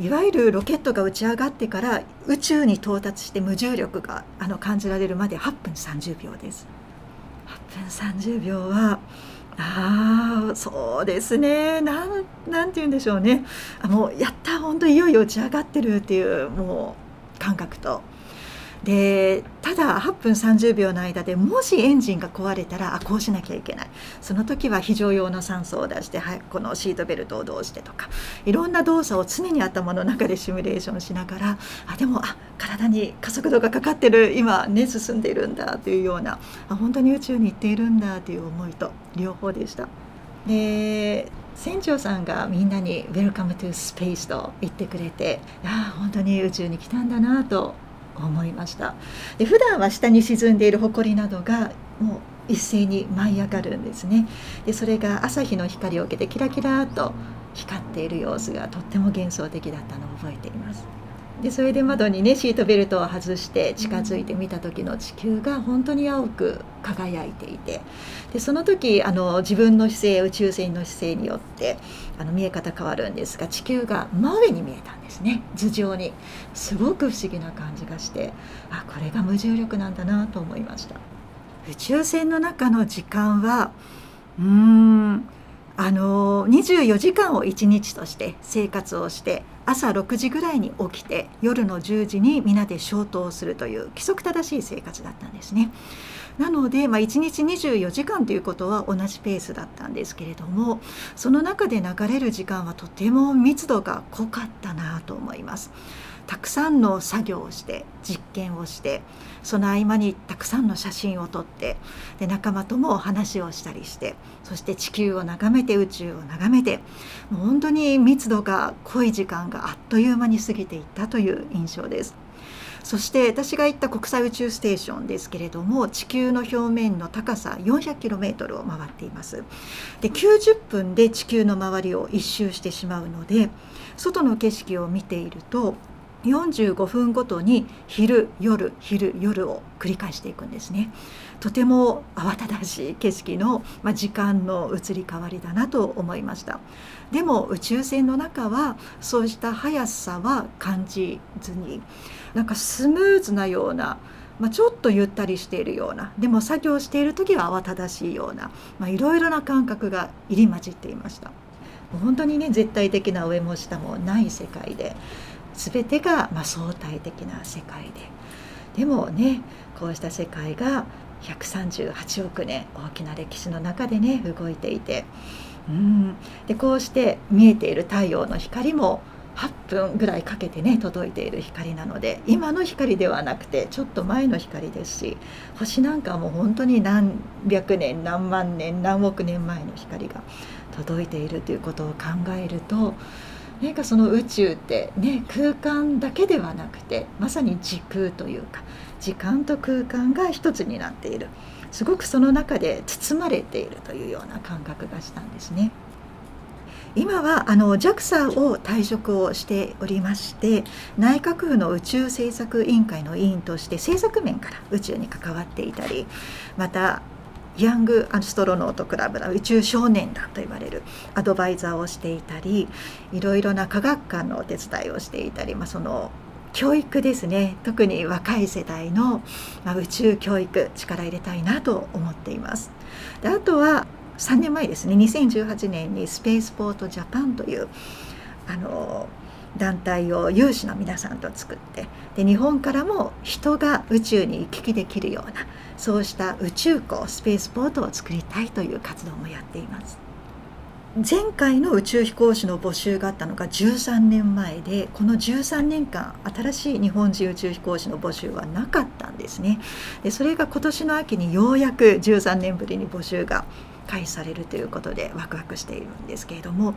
いわゆるロケットが打ち上がってから宇宙に到達して無重力があの感じられるまで8分30秒です。8分30秒はああそうですね。なんなんて言うんでしょうね。あもうやった本当いよいよ打ち上がってるっていうもう感覚と。でただ8分30秒の間でもしエンジンが壊れたらあこうしなきゃいけないその時は非常用の酸素を出して、はい、このシートベルトをどうしてとかいろんな動作を常に頭の中でシミュレーションしながらあでもあ体に加速度がかかってる今ね進んでいるんだというようなあ本当に宇宙に行っているんだという思いと両方でした。で船長さんがみんなに「Welcome to Space」と言ってくれてああ本当に宇宙に来たんだなと思いました。で普段は下に沈んでいる埃などがもう一斉に舞い上がるんですね。でそれが朝日の光を受けてキラキラと光っている様子がとっても幻想的だったのを覚えています。でそれで窓にねシートベルトを外して近づいてみた時の地球が本当に青く輝いていてでその時あの自分の姿勢宇宙船の姿勢によってあの見え方変わるんですが地球が真上に見えたんですね。頭上に。すごく不思議な感じがしてあこれが無重力なんだなと思いました。宇宙船の中の時間はうーんあの24時間を1日として生活をして朝6時ぐらいに起きて夜の10時に皆で消灯するという規則正しい生活だったんですね。なので、まあ、1日24時間ということは同じペースだったんですけれどもその中で流れる時間はとても密度が濃かったなと思います。たくさんの作業をして実験をしてその合間にたくさんの写真を撮ってで仲間とも話をしたりしてそして地球を眺めて宇宙を眺めてもう本当に密度が濃い時間があっという間に過ぎていったという印象です。そして私が行った国際宇宙ステーションですけれども地球の表面の高さ 400km を回っていますで90分で地球の周りを一周してしまうので外の景色を見ていると45分ごとに昼夜昼夜を繰り返していくんですね。とても慌ただしい景色の、まあ、時間の移り変わりだなと思いました。でも宇宙船の中はそうした速さは感じずになんかスムーズなようなまあ、ちょっとゆったりしているようなでも作業している時は慌ただしいようないろいろな感覚が入り混じっていました。本当にね絶対的な上も下もない世界で全てがま相対的な世界で。でもねこうした世界が138億年大きな歴史の中でね動いていて。うん。でこうして見えている太陽の光も8分ぐらいかけてね届いている光なので今の光ではなくてちょっと前の光ですし星なんかも本当に何百年何万年何億年前の光が届いているということを考えるとなんかその宇宙ってね空間だけではなくてまさに時空というか時間と空間が一つになっているすごくその中で包まれているというような感覚がしたんですね。今はあの JAXA を退職をしておりまして内閣府の宇宙政策委員会の委員として政策面から宇宙に関わっていたりまたヤング・アストロノート・クラブの宇宙少年団と言われるアドバイザーをしていたりいろいろな科学館のお手伝いをしていたり、まあ、その教育ですね特に若い世代の、まあ、宇宙教育力入れたいなと思っています。であとは3年前ですね2018年にスペースポートジャパンというあの団体を有志の皆さんと作ってで日本からも人が宇宙に行き来できるようなそうした宇宙港スペースポートを作りたいという活動もやっています。前回の宇宙飛行士の募集があったのが13年前でこの13年間新しい日本人宇宙飛行士の募集はなかったんですね。でそれが今年の秋にようやく13年ぶりに募集が開始されるということでワクワクしているんですけれども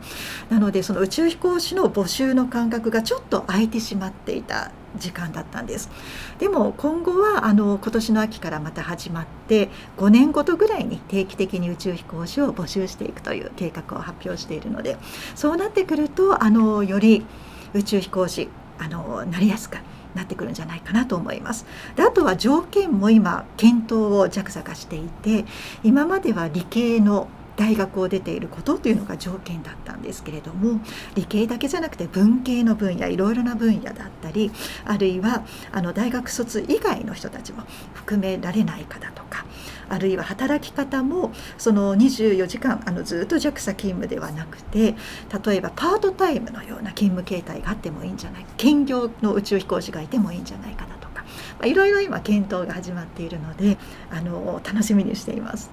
なのでその宇宙飛行士の募集の間隔がちょっと空いてしまっていた時間だったんです。でも今後はあの今年の秋からまた始まって5年ごとぐらいに定期的に宇宙飛行士を募集していくという計画を発表しているのでそうなってくるとあのより宇宙飛行士あのなりやすくなってくるんじゃないかなと思います。であとは条件も今検討を JAXA がしていて今までは理系の大学を出ていることというのが条件だったんですけれども理系だけじゃなくて文系の分野いろいろな分野だったりあるいはあの大学卒以外の人たちも含められないかだとかあるいは働き方もその24時間あのずっと JAXA 勤務ではなくて例えばパートタイムのような勤務形態があってもいいんじゃない兼業の宇宙飛行士がいてもいいんじゃないかなとかいろいろ今検討が始まっているのであの楽しみにしています。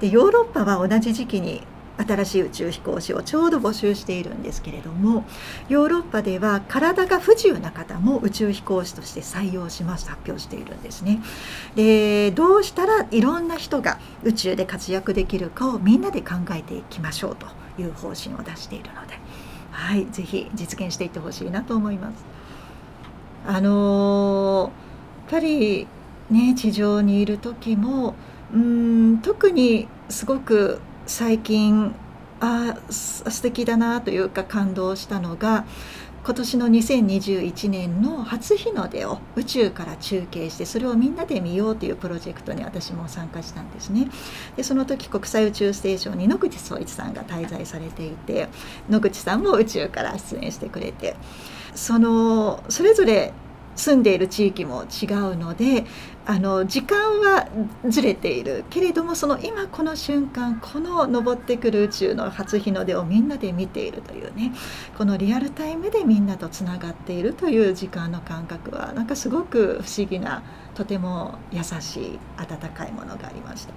でヨーロッパは同じ時期に新しい宇宙飛行士をちょうど募集しているんですけれどもヨーロッパでは体が不自由な方も宇宙飛行士として採用しますと発表しているんですね。でどうしたらいろんな人が宇宙で活躍できるかをみんなで考えていきましょうという方針を出しているので、はい、ぜひ実現していってほしいなと思います。あのやっぱりね地上にいる時もうん特にすごく最近あ素敵だなというか感動したのが今年の2021年の初日の出を宇宙から中継してそれをみんなで見ようというプロジェクトに私も参加したんですね。でその時国際宇宙ステーションに野口聡一さんが滞在されていて野口さんも宇宙から出演してくれてそのそれぞれ住んでいる地域も違うのであの時間はずれているけれどもその今この瞬間この登ってくる宇宙の初日の出をみんなで見ているというねこのリアルタイムでみんなとつながっているという時間の感覚はなんかすごく不思議なとても優しい温かいものがありました。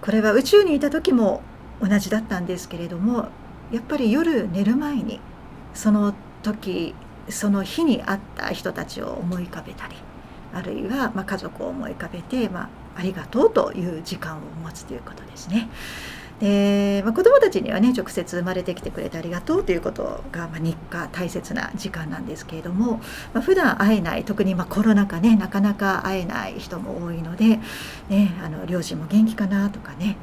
これは宇宙にいた時も同じだったんですけれどもやっぱり夜寝る前にその時その日に会った人たちを思い浮かべたりあるいはま家族を思い浮かべて、まあ、ありがとうという時間を持つということですね。でまあ、子どもたちにはね直接生まれてきてくれてありがとうということが、まあ、日課大切な時間なんですけれども、まあ、普段会えない特にまコロナ禍ねなかなか会えない人も多いので、ね、あの両親も元気かなとかね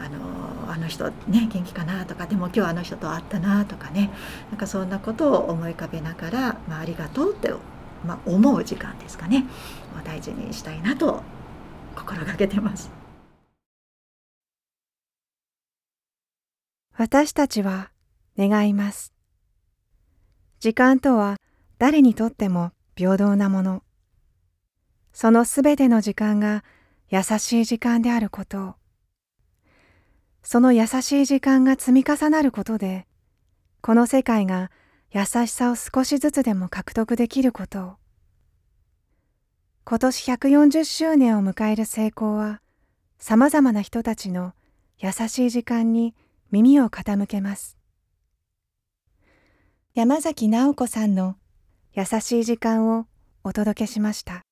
あのあの人ね元気かなとかでも今日あの人と会ったなとかね。なんかそんなことを思い浮かべながら、まあ、ありがとうってまあ、思う時間ですかね。を大事にしたいなと心がけてます。私たちは願います。時間とは誰にとっても平等なもの。そのすべての時間が優しい時間であることをその優しい時間が積み重なることでこの世界が優しさを少しずつでも獲得できることを。今年140周年を迎える成功は、さまざまな人たちの優しい時間に耳を傾けます。山崎直子さんの優しい時間をお届けしました。